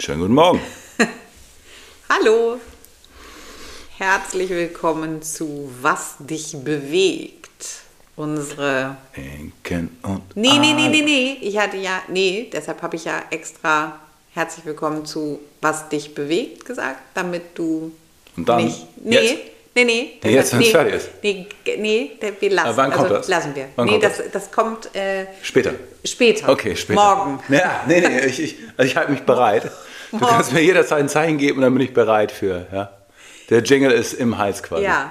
Schönen guten Morgen. Hallo. Herzlich willkommen zu Was dich bewegt. Unsere. Enken und Nee, nee, nee, nee, nee. Ich hatte ja. Nee, deshalb habe ich ja extra herzlich willkommen zu Was dich bewegt gesagt, damit du. Und dann? Nicht. Nee, Jetzt? Nee, nee. Nee, jetzt, wenn's nee, fertig ist. Nee, nee, der- wir lassen. Aber wann kommt also, das? Lassen wir. Wann nee, kommt das, das? kommt äh, Später. später. Okay, später. Morgen. Ja, nee, nee, ich, ich, also ich halte mich bereit. Du Morgen. kannst mir jederzeit ein Zeichen geben und dann bin ich bereit für. Ja? Der Jingle ist im Hals quasi. Ja.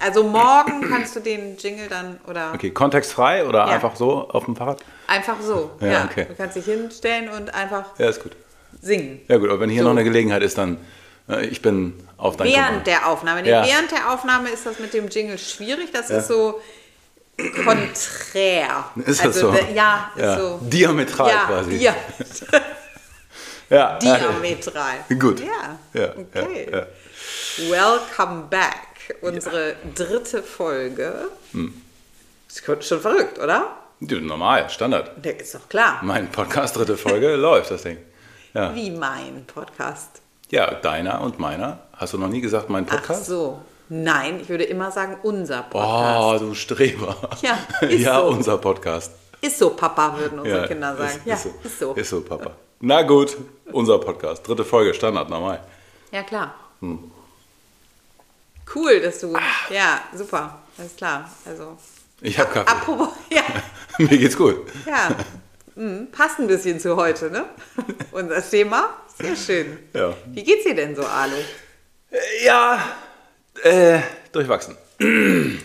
Also morgen kannst du den Jingle dann oder Okay, kontextfrei oder Ja. einfach so auf dem Fahrrad? einfach so. Ja, Ja, okay. Du kannst dich hinstellen und einfach Ja, ist gut. singen. Ja gut, aber wenn hier So. noch eine Gelegenheit ist, dann äh, ich bin auf dein Während Kommando. der Aufnahme. Nee, Ja. Während der Aufnahme ist das mit dem Jingle schwierig. Das ist so konträr. Ist das so? da- Ja, Ja. so. Diametral ja, quasi. Ja, Ja, diametral. Gut. Ja, Ja, okay. ja, ja. Welcome back. Unsere dritte Folge. Hm. Ist schon verrückt, oder? Ja, Normal, Standard. Der ist doch klar. Mein Podcast, dritte Folge, läuft das Ding. Ja. Wie mein Podcast. ja, deiner und meiner. Hast du noch nie gesagt, mein Ach Podcast? so. Nein, ich würde immer sagen, unser Oh, Podcast. du Streber. Ja, ist ja, so. unser Podcast. Ist so, Papa, würden unsere Ja, Kinder sagen. Ist, ja, ist, so. ist so. Ist so, Papa. Na gut, unser Podcast. Dritte Folge, Standard, normal. Ja, klar. Hm. Cool, dass du. Ah. Ja, super. Alles klar. Also. Ich habe Kaffee. Apropos, ja, Mir geht's gut. ja. Mhm, passt ein bisschen zu heute, ne? Unser Thema. Sehr schön. Ja. Wie geht's dir denn so, Alu? Ja, äh, durchwachsen.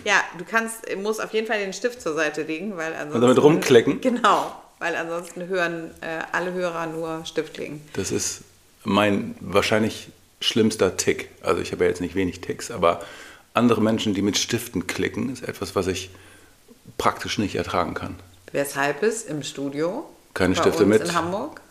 Ja, du kannst, musst auf jeden Fall den Stift zur Seite legen, weil ansonsten. damit rumklicken? Genau, weil ansonsten hören äh, alle Hörer nur Stiftklicken. Das ist mein wahrscheinlich schlimmster Tick. Also ich habe ja jetzt nicht wenig Ticks, aber andere Menschen, die mit Stiften klicken, ist etwas, was ich praktisch nicht ertragen kann. Weshalb es im Studio Keine Stifte mit. in Hamburg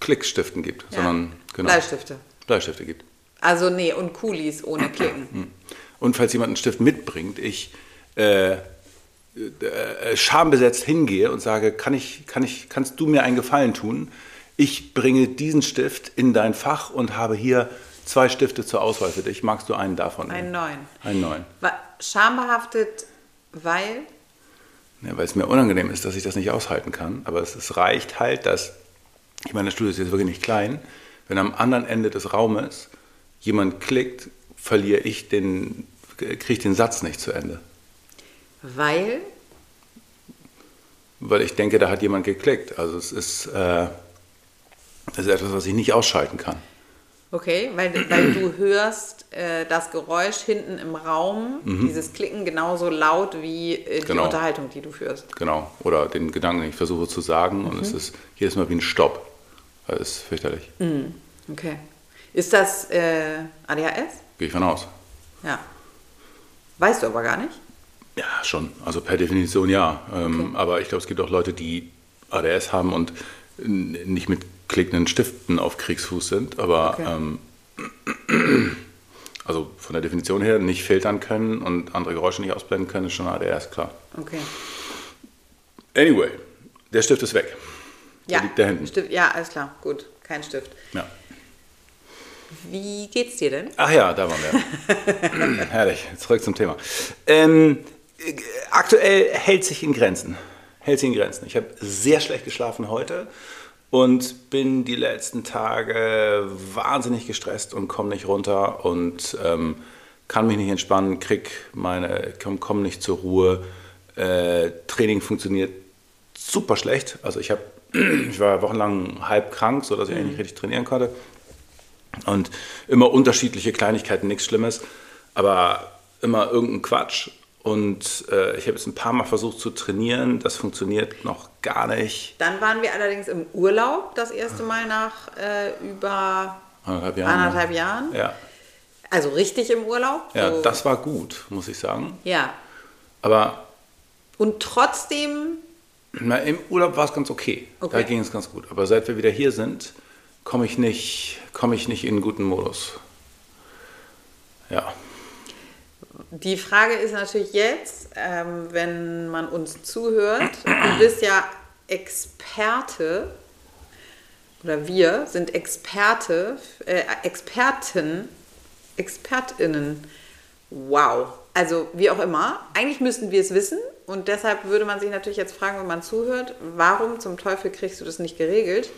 Klickstiften gibt, ja, sondern genau, Bleistifte. Bleistifte gibt. Also nee, und Kulis ohne Klicken. Und falls jemand einen Stift mitbringt, ich äh, äh, schambesetzt hingehe und sage, kann ich, kann ich, kannst du mir einen Gefallen tun? Ich bringe diesen Stift in dein Fach und habe hier zwei Stifte zur Auswahl für dich. Magst du einen davon? Einen neuen. Einen neuen. Schambehaftet, weil Ja, weil es mir unangenehm ist, dass ich das nicht aushalten kann. Aber es, es reicht halt, dass, ich meine, das Studio ist jetzt wirklich nicht klein, wenn am anderen Ende des Raumes jemand klickt, verliere ich den, kriege ich den Satz nicht zu Ende. weil Weil ich denke, da hat jemand geklickt. Also es ist, äh, es ist etwas, was ich nicht ausschalten kann. okay, weil, weil du hörst äh, das Geräusch hinten im Raum, dieses Klicken genauso laut wie äh, die Mhm. Genau. Unterhaltung, die du führst. Genau. Oder den Gedanken, den ich versuche zu sagen. Und es ist jedes Mal wie ein Stopp. Das ist fürchterlich. Okay. Ist das äh, ADHS? Gehe ich von aus. Ja. Weißt du aber gar nicht. Ja, schon. Also per Definition ja. Ähm, Aber ich glaube, es gibt auch Leute, die ADS haben und nicht mit klickenden Stiften auf Kriegsfuß sind. Aber Okay. ähm, also von der Definition her nicht filtern können und andere Geräusche nicht ausblenden können, ist schon ADS, klar. Okay. Anyway, der Stift ist weg. Ja, Der liegt da hinten. Stift, ja, alles klar. Gut, kein Stift. Ja. Wie geht's dir denn? Ach ja, da waren wir. Herrlich, zurück zum Thema. Ähm, äh, aktuell hält sich in Grenzen. Hält sich in Grenzen. Ich habe sehr schlecht geschlafen heute und bin die letzten Tage wahnsinnig gestresst und komme nicht runter und ähm, kann mich nicht entspannen, krieg meine, komme komm nicht zur Ruhe. Äh, Training funktioniert super schlecht. Also ich habe, ich war wochenlang halb krank, sodass ich eigentlich nicht richtig trainieren konnte. Und immer unterschiedliche Kleinigkeiten, nichts Schlimmes, aber immer irgendein Quatsch. Und äh, ich habe jetzt ein paar Mal versucht zu trainieren, das funktioniert noch gar nicht. Dann waren wir allerdings im Urlaub das erste Mal nach äh, über Anderthalb Jahren. anderthalb Jahren. Ja, Also richtig im Urlaub. ja so. das war gut, muss ich sagen. ja. Aber Und trotzdem, na, im Urlaub war es ganz okay. Da Okay. ging es ganz gut. Aber seit wir wieder hier sind, komme ich, nicht- komme ich nicht in einen guten Modus. Ja. die Frage ist natürlich jetzt, ähm, wenn man uns zuhört, du bist ja Experte oder wir sind Experte, äh, Experten, ExpertInnen. Wow. Also wie auch immer, eigentlich müssten wir es wissen und deshalb würde man sich natürlich jetzt fragen, wenn man zuhört, warum zum Teufel kriegst du das nicht geregelt?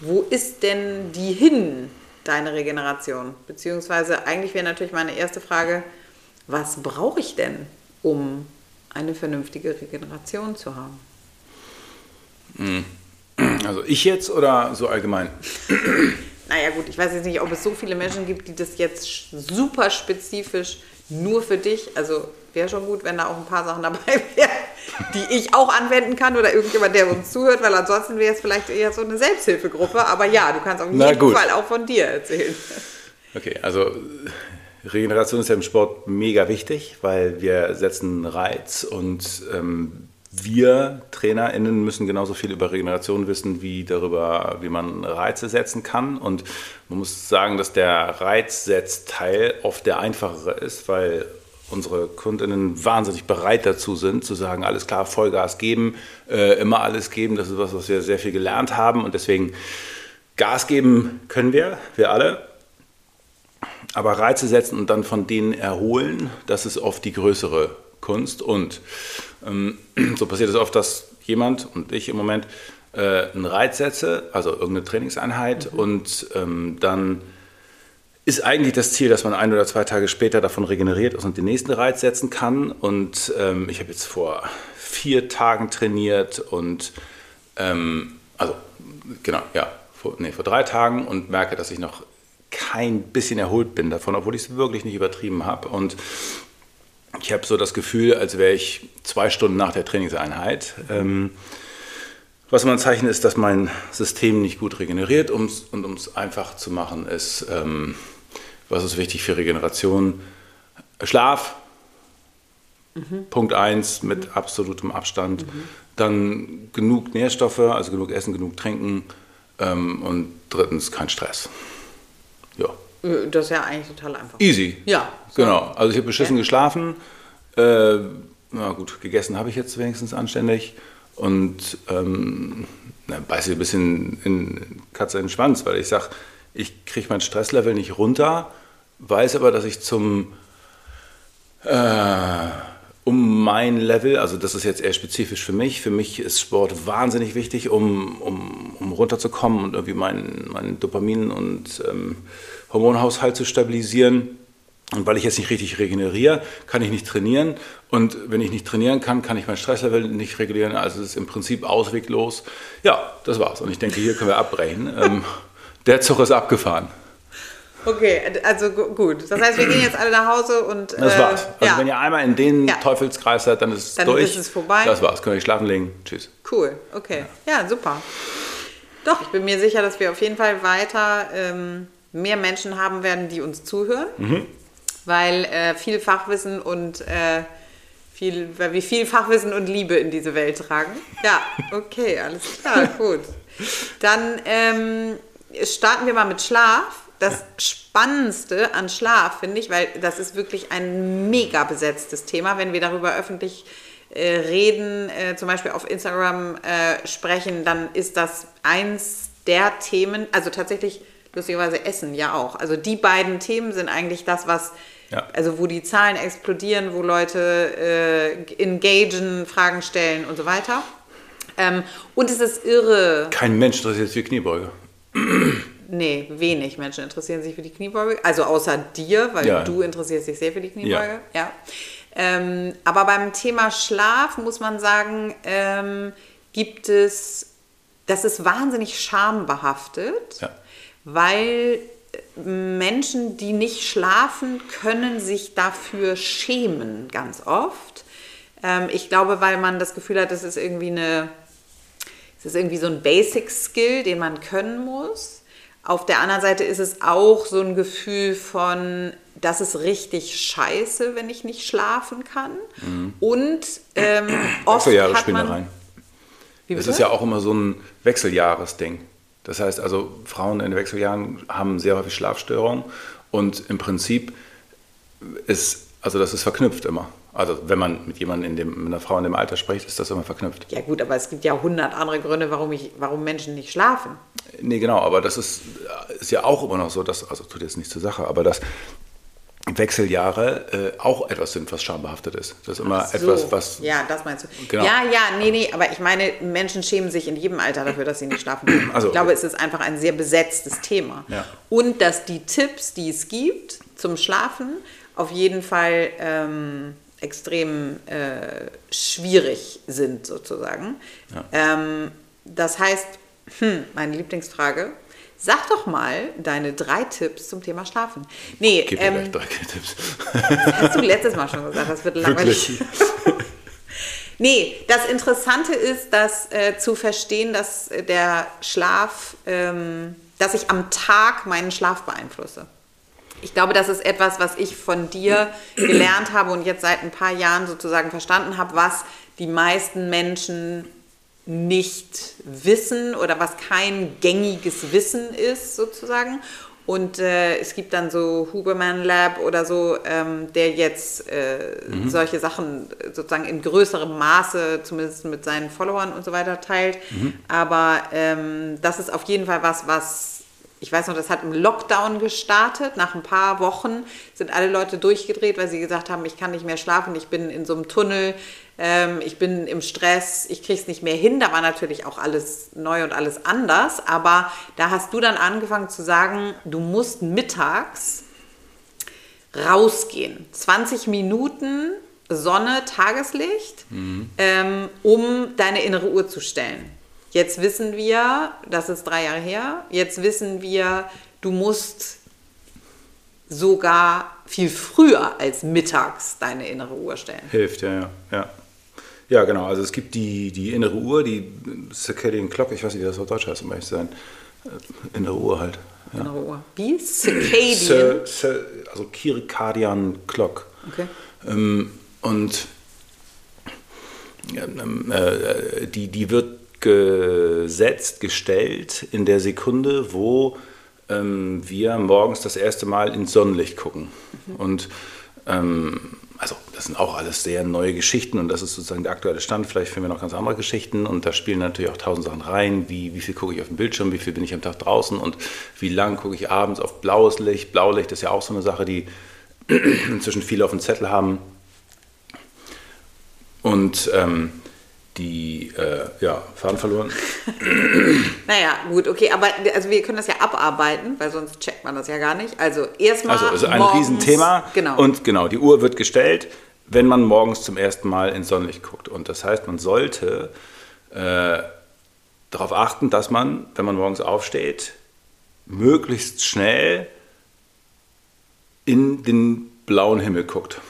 Wo ist denn die hin, deine Regeneration? Beziehungsweise eigentlich wäre natürlich meine erste Frage, was brauche ich denn, um eine vernünftige Regeneration zu haben? Also ich jetzt oder so allgemein? Naja gut, ich weiß jetzt nicht, ob es so viele Menschen gibt, die das jetzt super spezifisch nur für dich, also wäre schon gut, wenn da auch ein paar Sachen dabei wären, die ich auch anwenden kann oder irgendjemand, der uns zuhört, weil ansonsten wäre es vielleicht eher so eine Selbsthilfegruppe. Aber ja, du kannst auf jeden. Fall auch von dir erzählen. Okay, also Regeneration ist ja im Sport mega wichtig, weil wir setzen Reiz und ähm, wir TrainerInnen müssen genauso viel über Regeneration wissen wie darüber, wie man Reize setzen kann. Und man muss sagen, dass der Reizsetzteil oft der einfachere ist, weil unsere Kundinnen wahnsinnig bereit dazu sind, zu sagen, alles klar, Vollgas geben, äh, immer alles geben. Das ist was, was wir sehr viel gelernt haben. Und deswegen Gas geben können wir, wir alle. Aber Reize setzen und dann von denen erholen, das ist oft die größere Kunst. Und ähm, so passiert es oft, dass jemand und ich im Moment äh, einen Reiz setze, also irgendeine Trainingseinheit, und ähm, dann ist eigentlich das Ziel, dass man ein oder zwei Tage später davon regeneriert ist und den nächsten Reiz setzen kann. Und ähm, ich habe jetzt vor vier Tagen trainiert und ähm, also genau, ja, vor, nee, vor drei Tagen und merke, dass ich noch kein bisschen erholt bin davon, obwohl ich es wirklich nicht übertrieben habe. Und ich habe so das Gefühl, als wäre ich zwei Stunden nach der Trainingseinheit. Ähm, was immer ein Zeichen ist, dass mein System nicht gut regeneriert. Um's, und um es einfach zu machen, ist, ähm, was ist wichtig für Regeneration? Schlaf. Punkt 1 mit absolutem Abstand. Dann genug Nährstoffe, also genug Essen, genug Trinken. Ähm, und drittens kein Stress. Ja. Das ist ja eigentlich total einfach. Easy. Ja. so. Genau. Also ich habe beschissen Okay. geschlafen. Äh, na gut, gegessen habe ich jetzt wenigstens anständig. Und ähm, na, beiße ein bisschen in Katze in den Schwanz, weil ich sage, ich kriege mein Stresslevel nicht runter, weiß aber, dass ich zum äh, um mein Level, also das ist jetzt eher spezifisch für mich. Für mich ist Sport wahnsinnig wichtig, um, um, um runterzukommen und irgendwie meinen mein Dopamin- und ähm, Hormonhaushalt zu stabilisieren. Und weil ich jetzt nicht richtig regeneriere, kann ich nicht trainieren. Und wenn ich nicht trainieren kann, kann ich mein Stresslevel nicht regulieren. Also es ist im Prinzip ausweglos. Ja, das war's. Und ich denke, hier können wir abbrechen. der Zug ist abgefahren. Okay, also gu- gut. Das heißt, wir gehen jetzt alle nach Hause und. Das äh, war's. Also ja. wenn ihr einmal in den Ja. Teufelskreis seid, dann ist es Dann durch. ist es vorbei. Das war's. Könnt ihr schlafen legen. Tschüss. Cool, okay. Ja, super. Doch, ich bin mir sicher, dass wir auf jeden Fall weiter ähm, mehr Menschen haben werden, die uns zuhören. Weil äh, viel Fachwissen und äh, viel, weil wir viel Fachwissen und Liebe in diese Welt tragen. Ja, okay, alles klar, gut. Dann ähm, starten wir mal mit Schlaf. Das Spannendste an Schlaf, finde ich, weil das ist wirklich ein mega besetztes Thema, wenn wir darüber öffentlich äh, reden, äh, zum Beispiel auf Instagram äh, sprechen, dann ist das eins der Themen, also tatsächlich lustigerweise Essen ja auch. Also die beiden Themen sind eigentlich das, was, Ja. also wo die Zahlen explodieren, wo Leute äh, engagen, Fragen stellen und so weiter. Ähm, und es ist irre. Kein Mensch interessiert sich für Kniebeuge. Nee, wenig Menschen interessieren sich für die Kniebeuge. Also außer dir, weil Ja. du interessierst dich sehr für die Kniebeuge. Ja. Ähm, aber beim Thema Schlaf muss man sagen, ähm, gibt es, das ist wahnsinnig schambehaftet, Ja. weil äh, Menschen, die nicht schlafen, können sich dafür schämen, ganz oft. Ähm, ich glaube, weil man das Gefühl hat, das ist irgendwie eine, es ist irgendwie so ein Basic-Skill, den man können muss. Auf der anderen Seite ist es auch so ein Gefühl von, das ist richtig scheiße, wenn ich nicht schlafen kann. Und ähm, oft Wechseljahre hat spielen da man... rein. Wie Es bitte? ist ja auch immer so ein Wechseljahresding. Das heißt also, Frauen in den Wechseljahren haben sehr häufig Schlafstörungen und im Prinzip ist, Also das ist verknüpft immer. Also wenn man mit jemandem in dem, mit einer Frau in dem Alter spricht, ist das immer verknüpft. Ja gut, aber es gibt ja hundert andere Gründe, warum, ich, warum Menschen nicht schlafen. Nee, genau, aber das ist, ist ja auch immer noch so, dass, also tut jetzt nicht zur Sache, aber dass Wechseljahre äh, auch etwas sind, was schambehaftet ist. Das ist immer So. etwas, was. Ja, das meinst du. Genau. Ja, ja, nee, nee, aber ich meine, Menschen schämen sich in jedem Alter dafür, dass sie nicht schlafen können. Also, ich glaube, okay. es ist einfach ein sehr besetztes Thema. Ja. Und dass die Tipps, die es gibt zum Schlafen, auf jeden Fall ähm, extrem äh, schwierig sind, sozusagen. Ähm, das heißt, hm, meine Lieblingsfrage. Sag doch mal deine drei Tipps zum Thema Schlafen. Nee, Gib mir ähm, gleich drei Tipps. hast du letztes Mal schon gesagt, das wird langweilig. Nee, das Interessante ist, dass äh, zu verstehen, dass äh, der Schlaf, ähm, dass ich am Tag meinen Schlaf beeinflusse. Ich glaube, das ist etwas, was ich von dir gelernt habe und jetzt seit ein paar Jahren sozusagen verstanden habe, was die meisten Menschen nicht wissen oder was kein gängiges Wissen ist sozusagen. Und äh, es gibt dann so Huberman Lab oder so, ähm, der jetzt äh, solche Sachen sozusagen in größerem Maße, zumindest mit seinen Followern und so weiter, teilt. Aber ähm, das ist auf jeden Fall was, was ich weiß noch, das hat im Lockdown gestartet. Nach ein paar Wochen sind alle Leute durchgedreht, weil sie gesagt haben, ich kann nicht mehr schlafen, ich bin in so einem Tunnel, ähm, ich bin im Stress, ich krieg's nicht mehr hin. Da war natürlich auch alles neu und alles anders. Aber da hast du dann angefangen zu sagen, du musst mittags rausgehen. 20 Minuten Sonne, Tageslicht, ähm, um deine innere Uhr zu stellen. Jetzt wissen wir, das ist drei Jahre her, jetzt wissen wir, du musst sogar viel früher als mittags deine innere Uhr stellen. Hilft, ja, ja, ja. Ja, genau. Also es gibt die, die innere Uhr, die Circadian Clock, ich weiß nicht, wie das auf Deutsch heißt, um ehrlich zu sein. Äh, Innere Uhr halt. Ja. Innere Uhr. Wie? Circadian. Cir, Cir, also Circadian Clock. Okay. Ähm, und ähm, äh, die, die wird gesetzt, gestellt in der Sekunde, wo ähm, wir morgens das erste Mal ins Sonnenlicht gucken. Und ähm, also das sind auch alles sehr neue Geschichten und das ist sozusagen der aktuelle Stand. Vielleicht finden wir noch ganz andere Geschichten und da spielen natürlich auch tausend Sachen rein, wie, wie viel gucke ich auf dem Bildschirm, wie viel bin ich am Tag draußen und wie lang gucke ich abends auf blaues Licht. Blaulicht ist ja auch so eine Sache, die inzwischen viele auf dem Zettel haben. Und ähm, die, äh, ja, Faden verloren. Naja, gut, okay, aber also wir können das ja abarbeiten, weil sonst checkt man das ja gar nicht. Also erstmal. Also, also ein morgens- Riesenthema. Genau. Und genau, die Uhr wird gestellt, wenn man morgens zum ersten Mal ins Sonnenlicht guckt. Und das heißt, man sollte äh, darauf achten, dass man, wenn man morgens aufsteht, möglichst schnell in den blauen Himmel guckt.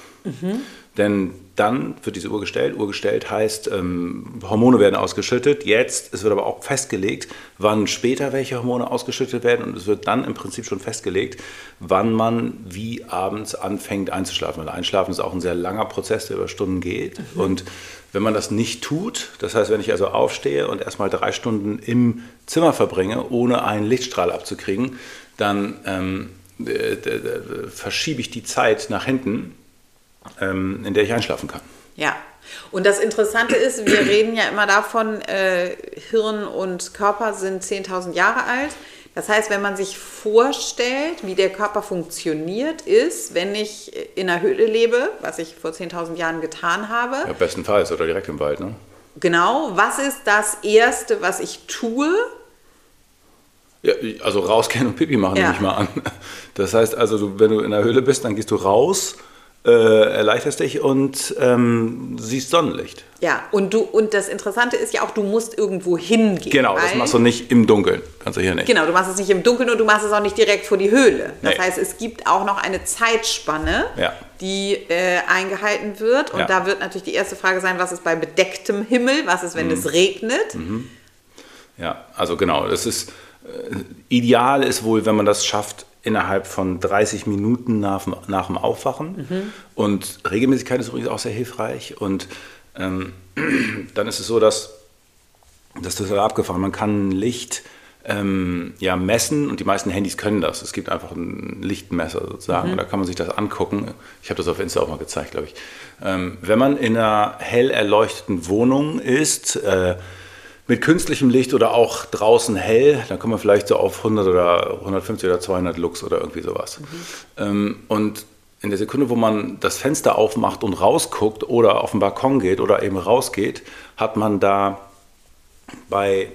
Denn dann wird diese Uhr gestellt. Uhr gestellt heißt, ähm, Hormone werden ausgeschüttet. Jetzt, es wird aber auch festgelegt, wann später welche Hormone ausgeschüttet werden. Und es wird dann im Prinzip schon festgelegt, wann man wie abends anfängt einzuschlafen. Weil Einschlafen ist auch ein sehr langer Prozess, der über Stunden geht. Und wenn man das nicht tut, das heißt, wenn ich also aufstehe und erstmal drei Stunden im Zimmer verbringe, ohne einen Lichtstrahl abzukriegen, dann ähm, äh, äh, verschiebe ich die Zeit nach hinten, ähm, in der ich einschlafen kann. Ja. Und das Interessante ist, wir reden ja immer davon, äh, Hirn und Körper sind 10.000 Jahre alt. Das heißt, wenn man sich vorstellt, wie der Körper funktioniert, ist, wenn ich in einer Höhle lebe, was ich vor 10.000 Jahren getan habe, Ja, bestenfalls oder direkt im Wald. Ne? genau, was ist das Erste, was ich tue? Ja, also rausgehen und Pipi machen, Ja. nehme ich mal an. Das heißt also, wenn du in der Höhle bist, dann gehst du raus, äh, erleichterst dich und ähm, siehst Sonnenlicht. Ja, und du und das Interessante ist ja auch, du musst irgendwo hingehen. Genau, das machst du nicht im Dunkeln. Kannst du hier nicht. Genau, du machst es nicht im Dunkeln und du machst es auch nicht direkt vor die Höhle. Das Nee. heißt, es gibt auch noch eine Zeitspanne, Ja. die äh, eingehalten wird. Und Ja. da wird natürlich die erste Frage sein, was ist bei bedecktem Himmel? Was ist, Mhm. wenn es regnet? Ja, also genau, das ist äh, ideal ist wohl, wenn man das schafft innerhalb von 30 Minuten nach, dem- nach dem Aufwachen. Und Regelmäßigkeit ist übrigens auch sehr hilfreich. Und ähm, dann ist es so, dass das ist total abgefahren. Man kann Licht ähm, ja, messen und die meisten Handys können das. Es gibt einfach ein Lichtmesser sozusagen mhm. und da kann man sich das angucken. Ich habe das auf Insta auch mal gezeigt, glaube ich. Ähm, wenn man in einer hell erleuchteten Wohnung ist, äh, mit künstlichem Licht oder auch draußen hell, dann kommt man vielleicht so auf 100 oder 150 oder 200 Lux oder irgendwie sowas. Mhm. Ähm, und in der Sekunde, wo man das Fenster aufmacht und rausguckt oder auf den Balkon geht oder eben rausgeht, hat man da bei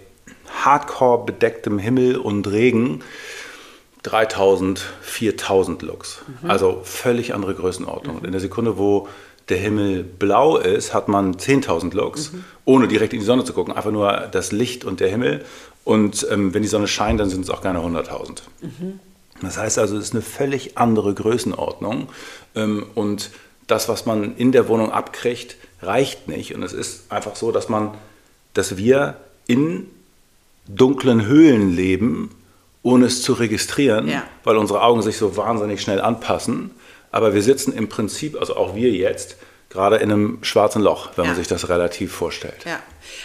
hardcore bedecktem Himmel und Regen 3000, 4000 Lux. Mhm. Also völlig andere Größenordnung. Mhm. in der Sekunde, wo der Himmel blau ist, hat man 10.000 Lux, mhm. ohne direkt in die Sonne zu gucken. Einfach nur das Licht und der Himmel. Und ähm, wenn die Sonne scheint, dann sind es auch gerne 100.000. Mhm. Das heißt also, es ist eine völlig andere Größenordnung. Ähm, und das, was man in der Wohnung abkriegt, reicht nicht. Und es ist einfach so, dass man, dass wir in dunklen Höhlen leben, ohne es zu registrieren, ja. weil unsere Augen sich so wahnsinnig schnell anpassen. Aber wir sitzen im Prinzip, also auch wir jetzt, gerade in einem schwarzen Loch, wenn ja. man sich das relativ vorstellt. Ja.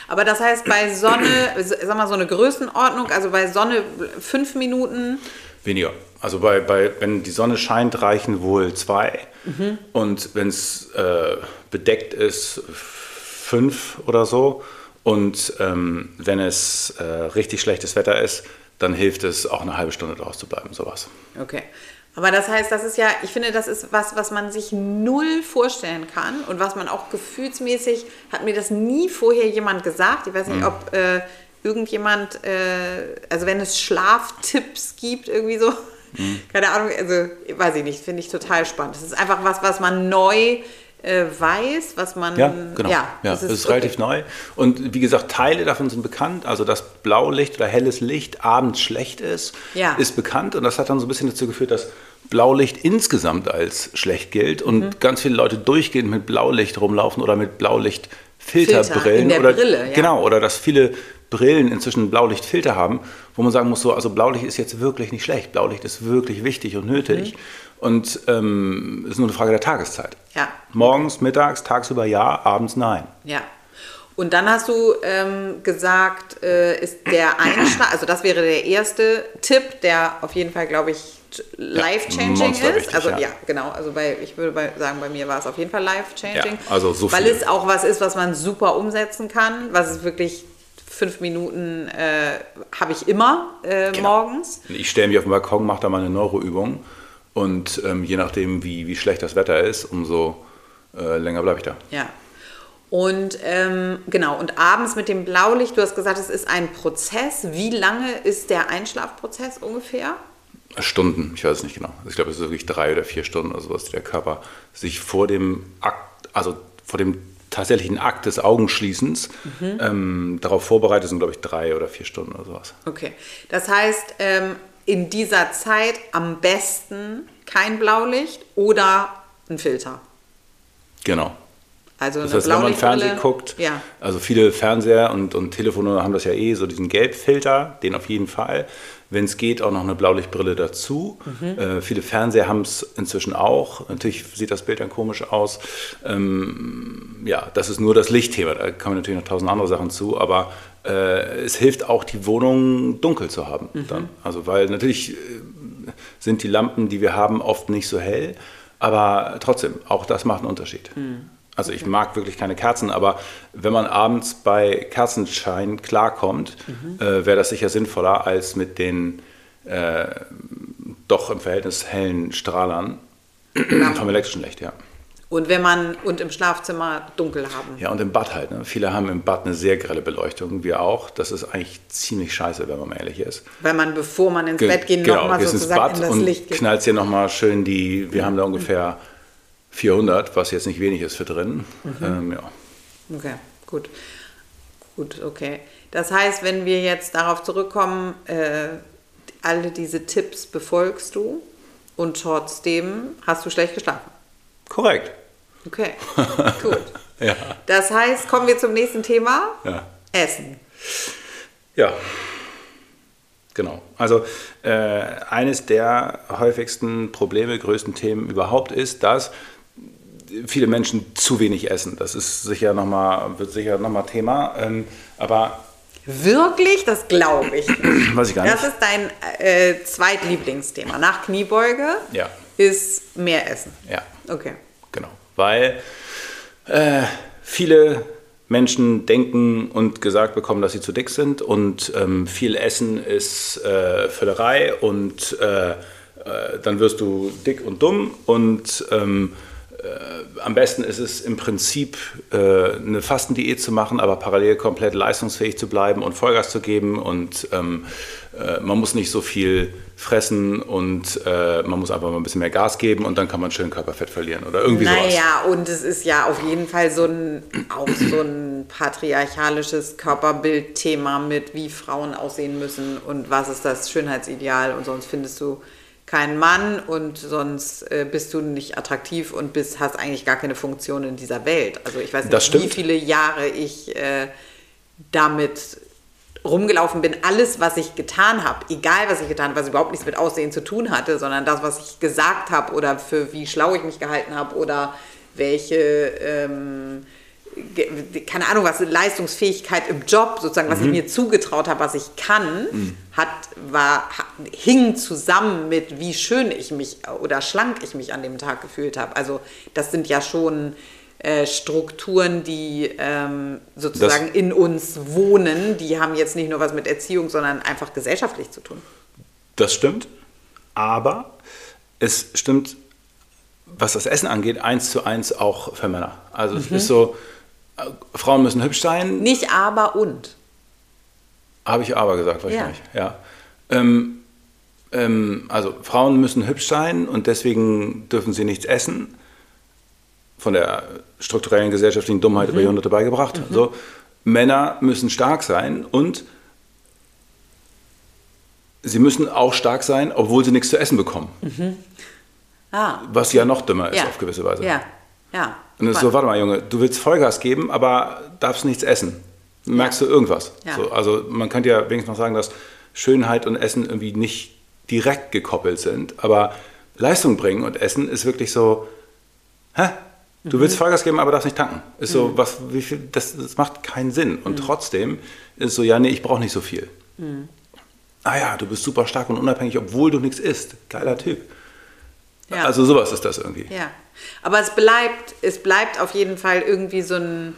Aber das heißt, bei Sonne, sag mal so eine Größenordnung, also bei Sonne fünf Minuten. Weniger. Also bei, bei, wenn die Sonne scheint, reichen wohl zwei. Mhm. Und wenn es äh, bedeckt ist, fünf oder so. Und ähm, wenn es äh, richtig schlechtes Wetter ist, dann hilft es auch eine halbe Stunde draußen zu bleiben, sowas. Okay. Aber das heißt, das ist ja, ich finde, das ist was, was man sich null vorstellen kann und was man auch gefühlsmäßig, hat mir das nie vorher jemand gesagt. Ich weiß nicht, mhm. ob äh, irgendjemand, äh, also wenn es Schlaftipps gibt, irgendwie so, mhm. keine Ahnung, also weiß ich nicht, finde ich total spannend. Das ist einfach was, was man neu äh, weiß, was man. Ja, genau. Ja, ja das ist, ist relativ neu. Und wie gesagt, Teile davon sind bekannt. Also, dass Blaulicht oder helles Licht abends schlecht ist, ja. ist bekannt. Und das hat dann so ein bisschen dazu geführt, dass Blaulicht insgesamt als schlecht gilt und mhm. ganz viele Leute durchgehend mit Blaulicht rumlaufen oder mit Blaulichtfilterbrillen. Filter oder, Brille, ja. Genau, oder dass viele Brillen inzwischen Blaulichtfilter haben, wo man sagen muss, so, also Blaulicht ist jetzt wirklich nicht schlecht. Blaulicht ist wirklich wichtig und nötig. Mhm. Und ähm, ist nur eine Frage der Tageszeit. Ja. Morgens, mittags, tagsüber ja, abends nein. Ja. Und dann hast du ähm, gesagt, äh, ist der Einschlag, also das wäre der erste Tipp, der auf jeden Fall, glaube ich, life-changing ja, ist. Also ja. ja. genau. Also bei, ich würde bei, sagen, bei mir war es auf jeden Fall life-changing. Ja, also so Weil es auch was ist, was man super umsetzen kann, was es wirklich fünf Minuten äh, habe ich immer äh, genau. morgens. Ich stelle mich auf den Balkon, mache da mal eine Neuroübung und ähm, je nachdem, wie, wie schlecht das Wetter ist, umso äh, länger bleibe ich da. Ja. Und ähm, genau, und abends mit dem Blaulicht, du hast gesagt, es ist ein Prozess. Wie lange ist der Einschlafprozess ungefähr? Stunden, ich weiß es nicht genau. Also ich glaube, es ist wirklich drei oder vier Stunden oder sowas, die der Körper sich vor dem Akt, also vor dem tatsächlichen Akt des Augenschließens mhm. ähm, darauf vorbereitet, sind, glaube ich, drei oder vier Stunden oder sowas. Okay. Das heißt, ähm, in dieser Zeit am besten kein Blaulicht oder ein Filter. Genau. Also das heißt, wenn man Fernsehen guckt, ja. also viele Fernseher und, und Telefone haben das ja eh, so diesen Gelbfilter, den auf jeden Fall. Wenn es geht, auch noch eine Blaulichtbrille dazu. Mhm. Äh, viele Fernseher haben es inzwischen auch. Natürlich sieht das Bild dann komisch aus. Ähm, ja, das ist nur das Lichtthema. Da kommen natürlich noch tausend andere Sachen zu, aber äh, es hilft auch, die Wohnung dunkel zu haben. Mhm. Dann. Also, weil natürlich äh, sind die Lampen, die wir haben, oft nicht so hell, aber trotzdem, auch das macht einen Unterschied. Mhm. Also ich mag wirklich keine Kerzen, aber wenn man abends bei Kerzenschein klarkommt, mhm. äh, wäre das sicher sinnvoller als mit den äh, doch im Verhältnis hellen Strahlern vom elektrischen Licht, ja. Und wenn man und im Schlafzimmer dunkel haben. Ja, und im Bad halt. Ne? Viele haben im Bad eine sehr grelle Beleuchtung, wir auch. Das ist eigentlich ziemlich scheiße, wenn man mal ehrlich ist. Weil man, bevor man ins Ge Bett geht, genau, nochmal sozusagen ins Bad in das Licht geht. knallt hier nochmal schön die, wir haben da ungefähr 400, was jetzt nicht wenig ist für drin. Mhm. Ähm, ja. Okay, gut. Gut, okay. Das heißt, wenn wir jetzt darauf zurückkommen, äh, alle diese Tipps befolgst du und trotzdem hast du schlecht geschlafen. Korrekt. Okay, gut. ja. Das heißt, kommen wir zum nächsten Thema. Ja. Essen. Ja. Genau. Also äh, eines der häufigsten Probleme, größten Themen überhaupt ist, dass viele Menschen zu wenig essen. Das ist sicher noch mal, wird sicher nochmal Thema. Ähm, aber Wirklich? Das glaube ich. Weiß ich gar nicht. Das ist dein äh, Zweitlieblingsthema. Nach Kniebeuge Ja. ist mehr Essen. Ja, Okay. genau. Weil äh, viele Menschen denken und gesagt bekommen, dass sie zu dick sind und ähm, viel Essen ist äh, Völlerei und äh, äh, dann wirst du dick und dumm und ähm, äh, am besten ist es im Prinzip äh, eine Fastendiät zu machen, aber parallel komplett leistungsfähig zu bleiben und Vollgas zu geben und ähm, äh, man muss nicht so viel fressen und äh, man muss einfach mal ein bisschen mehr Gas geben und dann kann man schön Körperfett verlieren oder irgendwie sowas. Naja, und es ist ja auf jeden Fall so ein, auch so ein patriarchalisches Körperbildthema mit, wie Frauen aussehen müssen und was ist das Schönheitsideal und sonst findest du keinen Mann und sonst äh, bist du nicht attraktiv und bist, hast eigentlich gar keine Funktion in dieser Welt. Also ich weiß nicht, wie viele Jahre ich äh, damit rumgelaufen bin, alles, was ich getan habe, egal was ich getan habe, was überhaupt nichts mit Aussehen zu tun hatte, sondern das, was ich gesagt habe oder für wie schlau ich mich gehalten habe oder welche, ähm, keine Ahnung, was Leistungsfähigkeit im Job, sozusagen, was ich mir zugetraut habe, was ich kann, hat, war, hing zusammen mit, wie schön ich mich oder schlank ich mich an dem Tag gefühlt habe. Also das sind ja schon äh, Strukturen, die ähm, sozusagen in uns wohnen. Die haben jetzt nicht nur was mit Erziehung, sondern einfach gesellschaftlich zu tun. Das stimmt, aber es stimmt, was das Essen angeht, eins zu eins auch für Männer. Also es ist so, äh, Frauen müssen hübsch sein, Nicht aber und. habe ich aber gesagt wahrscheinlich. Ja. Ähm, ähm, also Frauen müssen hübsch sein und deswegen dürfen sie nichts essen. Von der strukturellen gesellschaftlichen Dummheit über Jahrhunderte beigebracht. So. Männer müssen stark sein und sie müssen auch stark sein, obwohl sie nichts zu essen bekommen. Ah, Was ja noch dümmer ist ja. auf gewisse Weise. Ja, ja. Und ist so, warte mal, Junge, du willst Vollgas geben, aber darfst nichts essen. Merkst du irgendwas? Ja. So, also man könnte ja wenigstens noch sagen, dass Schönheit und Essen irgendwie nicht direkt gekoppelt sind, aber Leistung bringen und Essen ist wirklich so, hä? Du Mhm. willst Vollgas geben, aber darfst nicht tanken. Ist so, was, wie viel, das, das macht keinen Sinn. Und Mhm. trotzdem ist es so, ja, nee, ich brauche nicht so viel. Ah ja, du bist super stark und unabhängig, obwohl du nichts isst. Geiler Typ. Ja. Also sowas ist das irgendwie. Ja, aber es bleibt, es bleibt auf jeden Fall irgendwie so, ein,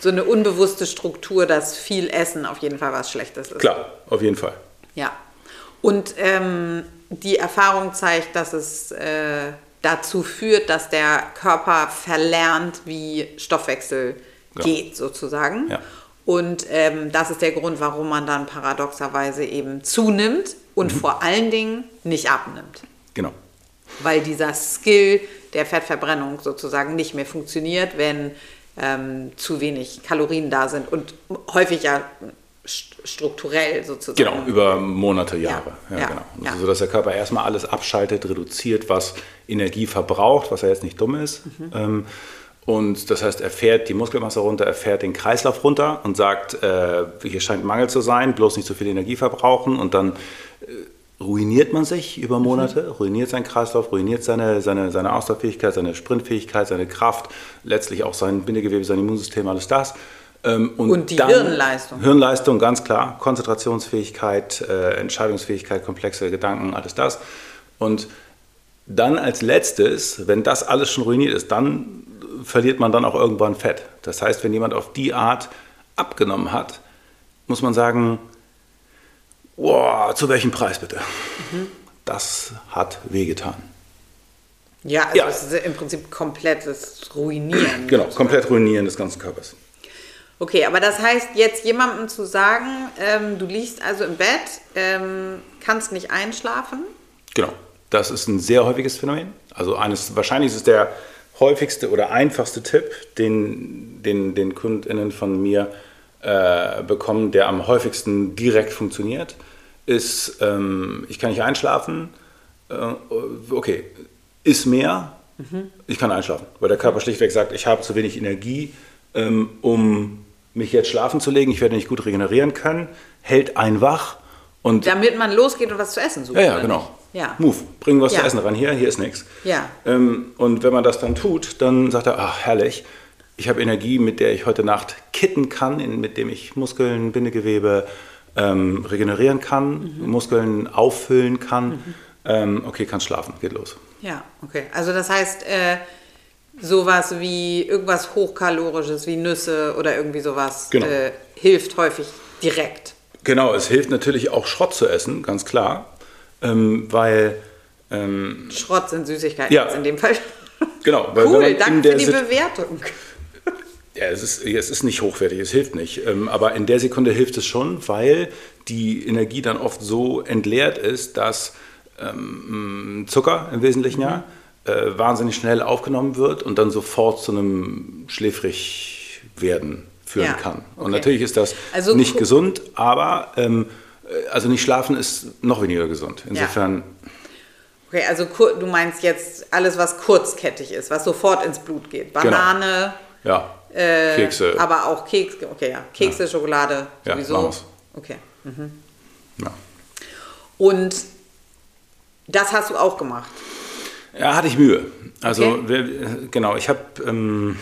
so eine unbewusste Struktur, dass viel Essen auf jeden Fall was Schlechtes ist. Klar, auf jeden Fall. Ja. Und ähm, die Erfahrung zeigt, dass es äh, dazu führt, dass der Körper verlernt, wie Stoffwechsel Ja. geht, sozusagen. Ja. Und ähm, das ist der Grund, warum man dann paradoxerweise eben zunimmt und Mhm. vor allen Dingen nicht abnimmt Genau. Weil dieser Skill der Fettverbrennung sozusagen nicht mehr funktioniert, wenn ähm, zu wenig Kalorien da sind und häufig ja st- strukturell sozusagen. Genau, über Monate, Jahre. Ja, ja, genau. ja. Also, dass der Körper erstmal alles abschaltet, reduziert, was Energie verbraucht, was ja jetzt nicht dumm ist. Mhm. Ähm, und das heißt, er fährt die Muskelmasse runter, er fährt den Kreislauf runter und sagt, äh, hier scheint Mangel zu sein, bloß nicht so viel Energie verbrauchen. Und dann ruiniert man sich über Monate, ruiniert seinen Kreislauf, ruiniert seine, seine, seine Ausdauerfähigkeit, seine Sprintfähigkeit, seine Kraft, letztlich auch sein Bindegewebe, sein Immunsystem, alles das. Ähm, Und die Hirnleistung. Hirnleistung, ganz klar. Konzentrationsfähigkeit, äh, Entscheidungsfähigkeit, komplexe Gedanken, alles das. Und dann als letztes, wenn das alles schon ruiniert ist, dann verliert man dann auch irgendwann Fett. Das heißt, wenn jemand auf die Art abgenommen hat, muss man sagen, wow, zu welchem Preis bitte? Das hat wehgetan. Ja, also Ja. es ist im Prinzip komplettes Ruinieren. Genau, komplett ruinieren des ganzen Körpers. Okay, aber das heißt jetzt jemandem zu sagen, ähm, du liegst also im Bett, ähm, kannst nicht einschlafen. Genau. Das ist ein sehr häufiges Phänomen. Also eines, wahrscheinlich ist es der häufigste oder einfachste Tipp, den, den, den KundInnen von mir äh, bekommen, der am häufigsten direkt funktioniert, ist, ähm, ich kann nicht einschlafen. Äh, okay, ist mehr, ich kann einschlafen. Weil der Körper schlichtweg sagt, ich habe zu wenig Energie, ähm, um mich jetzt schlafen zu legen, ich werde nicht gut regenerieren können, hält einen wach und Damit man losgeht und was zu essen sucht. ja, ja, genau. Ja. Move, bring was Ja. zu essen ran. Hier, hier ist nichts. Ja. Ähm, und wenn man das dann tut, dann sagt er, ach, herrlich. ich habe Energie, mit der ich heute Nacht kitten kann, in, mit dem ich Muskeln, Bindegewebe ähm, regenerieren kann, mhm. Muskeln auffüllen kann. Mhm. Ähm, okay, kann schlafen, geht los. Ja, okay. Also das heißt, äh, sowas wie irgendwas Hochkalorisches wie Nüsse oder irgendwie sowas genau. äh, hilft häufig direkt. Genau, es hilft natürlich auch Schrott zu essen, ganz klar, ähm, weil... Ähm, Schrott sind Süßigkeiten ja, in dem Fall. Genau. Weil cool, danke für die Bewertung. Ja, es ist, es ist nicht hochwertig, es hilft nicht. Ähm, aber in der Sekunde hilft es schon, weil die Energie dann oft so entleert ist, dass ähm, Zucker im Wesentlichen mhm. ja äh, wahnsinnig schnell aufgenommen wird und dann sofort zu einem schläfrig werden führen ja, kann. Und okay. natürlich ist das also, nicht gesund, aber ähm, äh, also nicht schlafen ist noch weniger gesund. Insofern. Ja. Okay, also du meinst jetzt alles, was kurzkettig ist, was sofort ins Blut geht. Genau. Banane. Genau. Ja. Äh, Kekse. Aber auch Kekse, okay, ja. Kekse, ja. Schokolade, sowieso. Ja, okay. Mhm. Ja. Und das hast du auch gemacht? Ja, hatte ich Mühe. Also, okay. genau, ich habe. Ähm,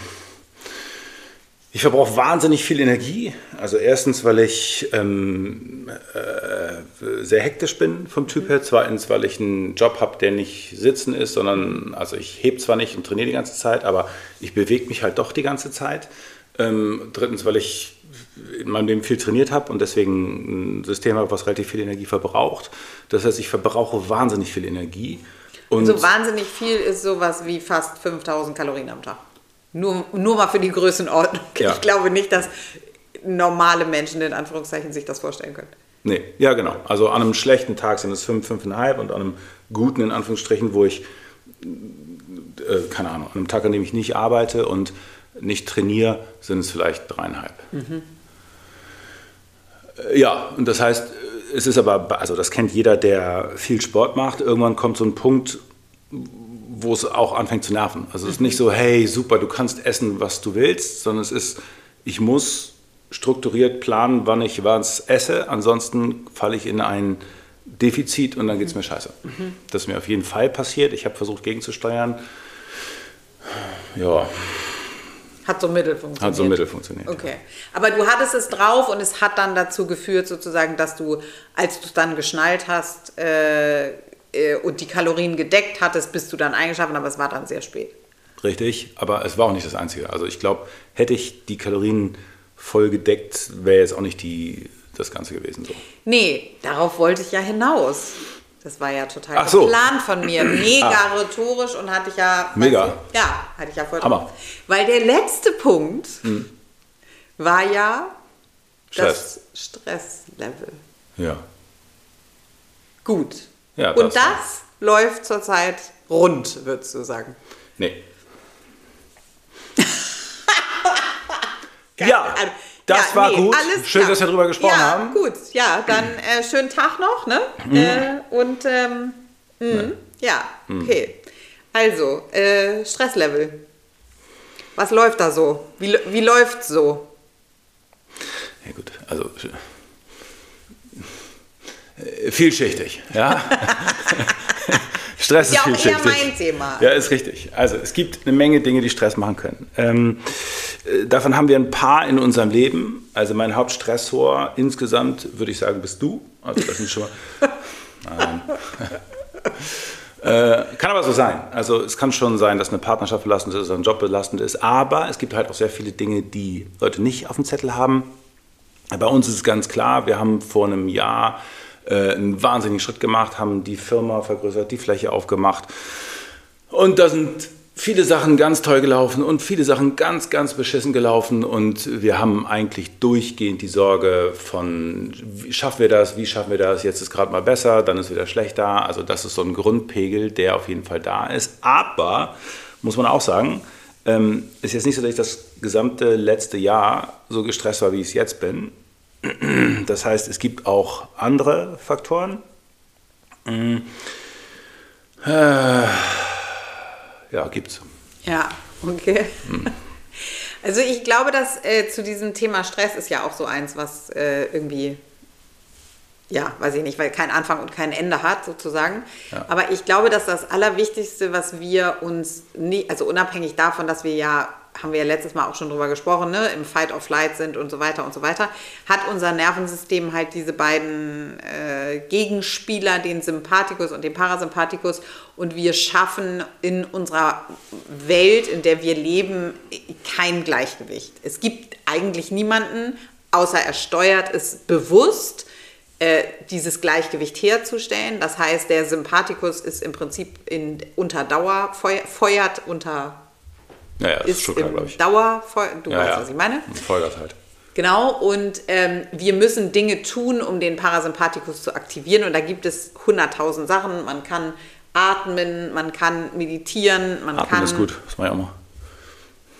ich verbrauche wahnsinnig viel Energie. Also erstens, weil ich ähm, äh, sehr hektisch bin vom Typ her. Zweitens, weil ich einen Job habe, der nicht sitzen ist, sondern, also ich hebe zwar nicht und trainiere die ganze Zeit, aber ich bewege mich halt doch die ganze Zeit. Ähm, drittens, weil ich in meinem Leben viel trainiert habe und deswegen ein System habe, was relativ viel Energie verbraucht. Das heißt, ich verbrauche wahnsinnig viel Energie. Und so wahnsinnig viel ist sowas wie fast 5000 Kalorien am Tag. Nur, nur mal für die Größenordnung. Ja. Ich glaube nicht, dass normale Menschen in Anführungszeichen sich das vorstellen können. Nee, ja genau. Also an einem schlechten Tag sind es 5, 5,5 und an einem guten in Anführungsstrichen, wo ich, äh, keine Ahnung, an einem Tag, an dem ich nicht arbeite und nicht trainiere, sind es vielleicht dreieinhalb. Mhm. Ja, und das heißt, es ist aber, also das kennt jeder, der viel Sport macht. Irgendwann kommt so ein Punkt, wo es auch anfängt zu nerven. Also es ist nicht so, hey, super, du kannst essen, was du willst, sondern es ist, ich muss strukturiert planen, wann ich was esse, ansonsten falle ich in ein Defizit und dann geht es mir scheiße. Mhm. Das ist mir auf jeden Fall passiert. Ich habe versucht gegenzusteuern. Ja. Hat so mittel funktioniert. Hat so mittel funktioniert. Okay. Aber du hattest es drauf und es hat dann dazu geführt, sozusagen, dass du, als du es dann geschnallt hast äh, äh, und die Kalorien gedeckt hattest, bist du dann eingeschlafen, aber es war dann sehr spät. Richtig, aber es war auch nicht das Einzige. Also ich glaube, hätte ich die Kalorien voll gedeckt, wäre jetzt auch nicht die, das Ganze gewesen so. Nee, darauf wollte ich ja hinaus. Das war ja total Ach so. geplant von mir. Mega ah. rhetorisch und hatte ich ja. Mega. Du, ja, hatte ich ja voll Hammer. Weil der letzte Punkt hm. war ja Stress. das Stresslevel. Ja. Gut. Ja, das und das war. läuft zurzeit rund, würdest du sagen? Nee. ja. Das ja, war nee, gut. Schön, klar. dass wir darüber gesprochen ja, haben. Gut, ja, dann äh, schönen Tag noch, ne? Mhm. Äh, und ähm, mh, ja, mhm. okay. Also, äh, Stresslevel. Was läuft da so? Wie, wie läuft so? Ja gut, also vielschichtig, ja. Stress ist, ja auch eher mein Thema. Ja, ist richtig. Also es gibt eine Menge Dinge, die Stress machen können. Ähm, äh, davon haben wir ein paar in unserem Leben. Also mein Hauptstressor insgesamt, würde ich sagen, bist du. Also das sind schon mal... Nein. Äh, kann aber so sein. Also es kann schon sein, dass eine Partnerschaft belastend ist, dass ein Job belastend ist. Aber es gibt halt auch sehr viele Dinge, die Leute nicht auf dem Zettel haben. Bei uns ist es ganz klar, wir haben vor einem Jahr äh, einen wahnsinnigen Schritt gemacht, haben die Firma vergrößert, die Fläche aufgemacht. Und da sind viele Sachen ganz toll gelaufen und viele Sachen ganz, ganz beschissen gelaufen. Und wir haben eigentlich durchgehend die Sorge von, schaffen wir das, wie schaffen wir das, jetzt ist gerade mal besser, dann ist wieder schlechter. Also das ist so ein Grundpegel, der auf jeden Fall da ist. Aber, muss man auch sagen, ähm, ist jetzt nicht so, dass ich das gesamte letzte Jahr so gestresst war, wie ich es jetzt bin. Das heißt, es gibt auch andere Faktoren. Äh, ja, gibt's. Ja, okay. Hm. Also ich glaube, dass äh, zu diesem Thema Stress ist ja auch so eins, was äh, irgendwie, ja, weiß ich nicht, weil kein Anfang und kein Ende hat sozusagen. Ja. Aber ich glaube, dass das Allerwichtigste, was wir uns, nie, also unabhängig davon, dass wir ja haben wir ja letztes Mal auch schon drüber gesprochen, ne, im Fight or Flight sind und so weiter und so weiter, hat unser Nervensystem halt diese beiden äh, Gegenspieler, den Sympathikus und den Parasympathikus. Und wir schaffen in unserer Welt, in der wir leben, kein Gleichgewicht. Es gibt eigentlich niemanden, außer er steuert es bewusst, äh, dieses Gleichgewicht herzustellen. Das heißt, der Sympathikus ist im Prinzip in, unter Dauer, feuert unter ja, ja, ist, ist schon klar, glaube ich. Dauerfeuer. Du ja, weißt, ja. was ich meine? Feuert halt. Genau, und ähm, wir müssen Dinge tun, um den Parasympathikus zu aktivieren. Und da gibt es 100.000 Sachen. Man kann atmen, man kann meditieren, man atmen kann. ist gut, das mache ich auch mal.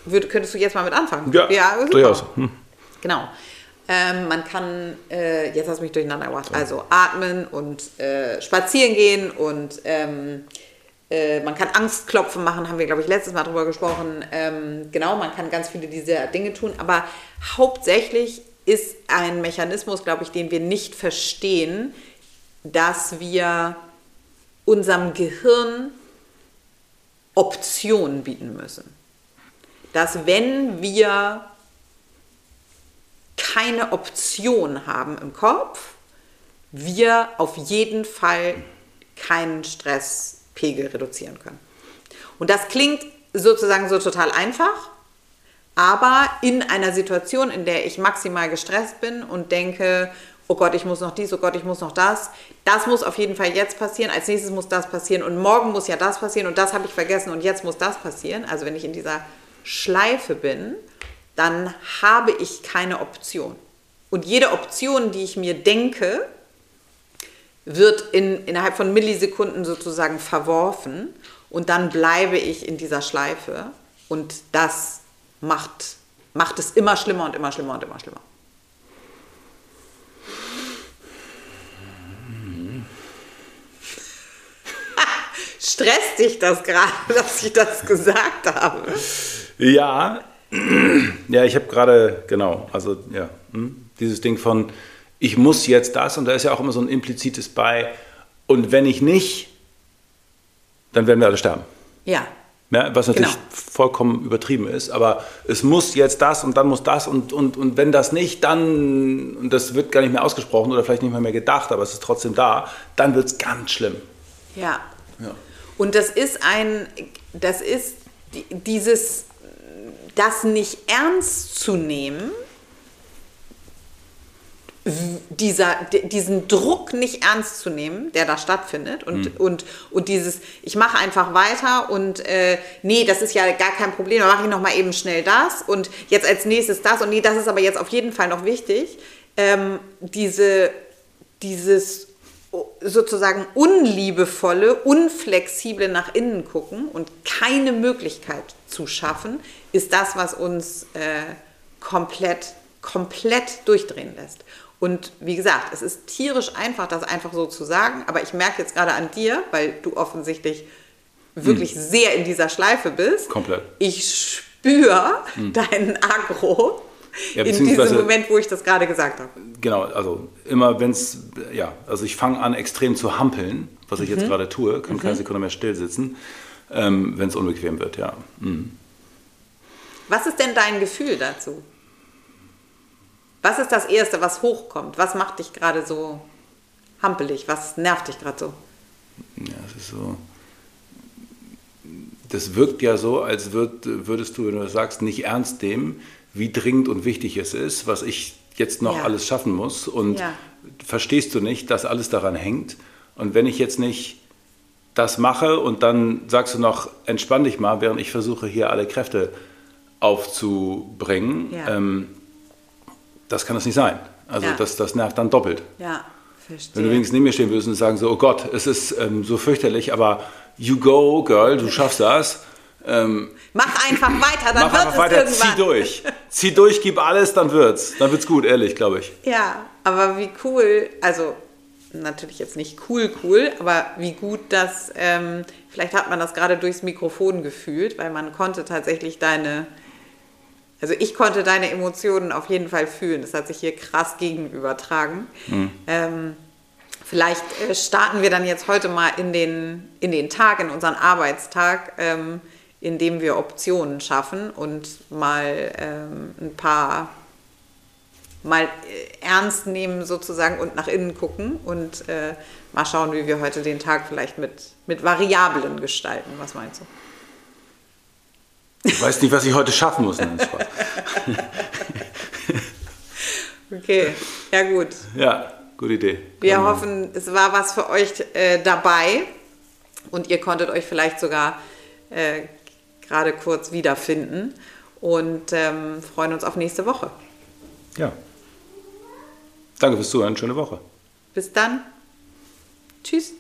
Würd, könntest du jetzt mal mit anfangen? Ja, ja durchaus. Hm. Genau. Ähm, man kann, äh, jetzt hast du mich durcheinander gebracht, so. also atmen und äh, spazieren gehen und ähm, äh, man kann Angstklopfen machen, haben wir, glaube ich, letztes Mal drüber gesprochen. Ähm, genau, man kann ganz viele dieser Dinge tun, aber hauptsächlich ist ein Mechanismus, glaube ich, den wir nicht verstehen, dass wir unserem Gehirn Optionen bieten müssen. Dass wenn wir keine Option haben im Kopf, wir auf jeden Fall keinen Stresspegel reduzieren können. Und das klingt sozusagen so total einfach, aber in einer Situation, in der ich maximal gestresst bin und denke, oh Gott, ich muss noch dies, oh Gott, ich muss noch das, das muss auf jeden Fall jetzt passieren, als nächstes muss das passieren und morgen muss ja das passieren und das habe ich vergessen und jetzt muss das passieren. Also wenn ich in dieser Schleife bin, dann habe ich keine Option. Und jede Option, die ich mir denke, wird in, innerhalb von Millisekunden sozusagen verworfen und dann bleibe ich in dieser Schleife und das macht, macht es immer schlimmer und immer schlimmer und immer schlimmer. Stresst dich das gerade, dass ich das gesagt habe? Ja, ja, ich habe gerade, genau, also ja, hm, dieses Ding von, ich muss jetzt das und da ist ja auch immer so ein implizites bei, und wenn ich nicht, dann werden wir alle sterben. Ja. ja was natürlich genau. vollkommen übertrieben ist, aber es muss jetzt das und dann muss das und, und, und wenn das nicht, dann, und das wird gar nicht mehr ausgesprochen oder vielleicht nicht mehr, mehr gedacht, aber es ist trotzdem da, dann wird es ganz schlimm. Ja. ja. Und das ist ein, das ist dieses das nicht ernst zu nehmen, dieser, diesen Druck nicht ernst zu nehmen, der da stattfindet und, mhm. und, und dieses, ich mache einfach weiter und äh, nee, das ist ja gar kein Problem, dann mache ich nochmal eben schnell das und jetzt als nächstes das und nee, das ist aber jetzt auf jeden Fall noch wichtig, ähm, diese, dieses sozusagen unliebevolle, unflexible nach innen gucken und keine Möglichkeit zu schaffen, ist das, was uns äh, komplett, komplett durchdrehen lässt. Und wie gesagt, es ist tierisch einfach, das einfach so zu sagen, aber ich merke jetzt gerade an dir, weil du offensichtlich wirklich hm. sehr in dieser Schleife bist. Komplett. Ich spüre hm. deinen Agro ja, in diesem Moment, wo ich das gerade gesagt habe. Genau, also immer wenn es, ja, also ich fange an extrem zu hampeln, was ich mhm. jetzt gerade tue, kann mhm. keine Sekunde mehr still sitzen, ähm, wenn es unbequem wird, ja. Mhm. Was ist denn dein Gefühl dazu? Was ist das Erste, was hochkommt? Was macht dich gerade so hampelig? Was nervt dich gerade so? Ja, es ist so. Das wirkt ja so, als würd, würdest du, wenn du das sagst, nicht ernst nehmen, wie dringend und wichtig es ist, was ich jetzt noch ja. alles schaffen muss. Und ja. verstehst du nicht, dass alles daran hängt? Und wenn ich jetzt nicht das mache und dann sagst du noch, entspann dich mal, während ich versuche, hier alle Kräfte aufzubringen, ja. ähm, das kann es nicht sein. Also das, das nervt dann doppelt. Ja, verstehe. Wenn du wenigstens neben mir stehen würdest und sagen so, oh Gott, es ist ähm, so fürchterlich, aber you go, girl, du schaffst das ähm, mach einfach weiter, dann mach wird einfach weiter, irgendwann. zieh durch. Zieh durch, gib alles, dann wird's. Dann wird's gut, ehrlich, glaube ich. Ja, aber wie cool, also natürlich jetzt nicht cool, cool, aber wie gut das, ähm, vielleicht hat man das gerade durchs Mikrofon gefühlt, weil man konnte tatsächlich deine, also ich konnte deine Emotionen auf jeden Fall fühlen. Das hat sich hier krass gegenübertragen. Mhm. Ähm, vielleicht äh, starten wir dann jetzt heute mal in den, in den Tag, in unseren Arbeitstag. Ähm, indem wir Optionen schaffen und mal ähm, ein paar mal äh, ernst nehmen sozusagen und nach innen gucken und äh, mal schauen, wie wir heute den Tag vielleicht mit, mit Variablen gestalten. Was meinst du? Ich weiß nicht, was ich heute schaffen muss. Nein, Spaß. okay, ja gut. Ja, gute Idee. Wir Komm. hoffen, es war was für euch äh, dabei und ihr konntet euch vielleicht sogar äh, gerade kurz wiederfinden und ähm, freuen uns auf nächste Woche. Ja. Danke fürs Zuhören. Schöne Woche. Bis dann. Tschüss.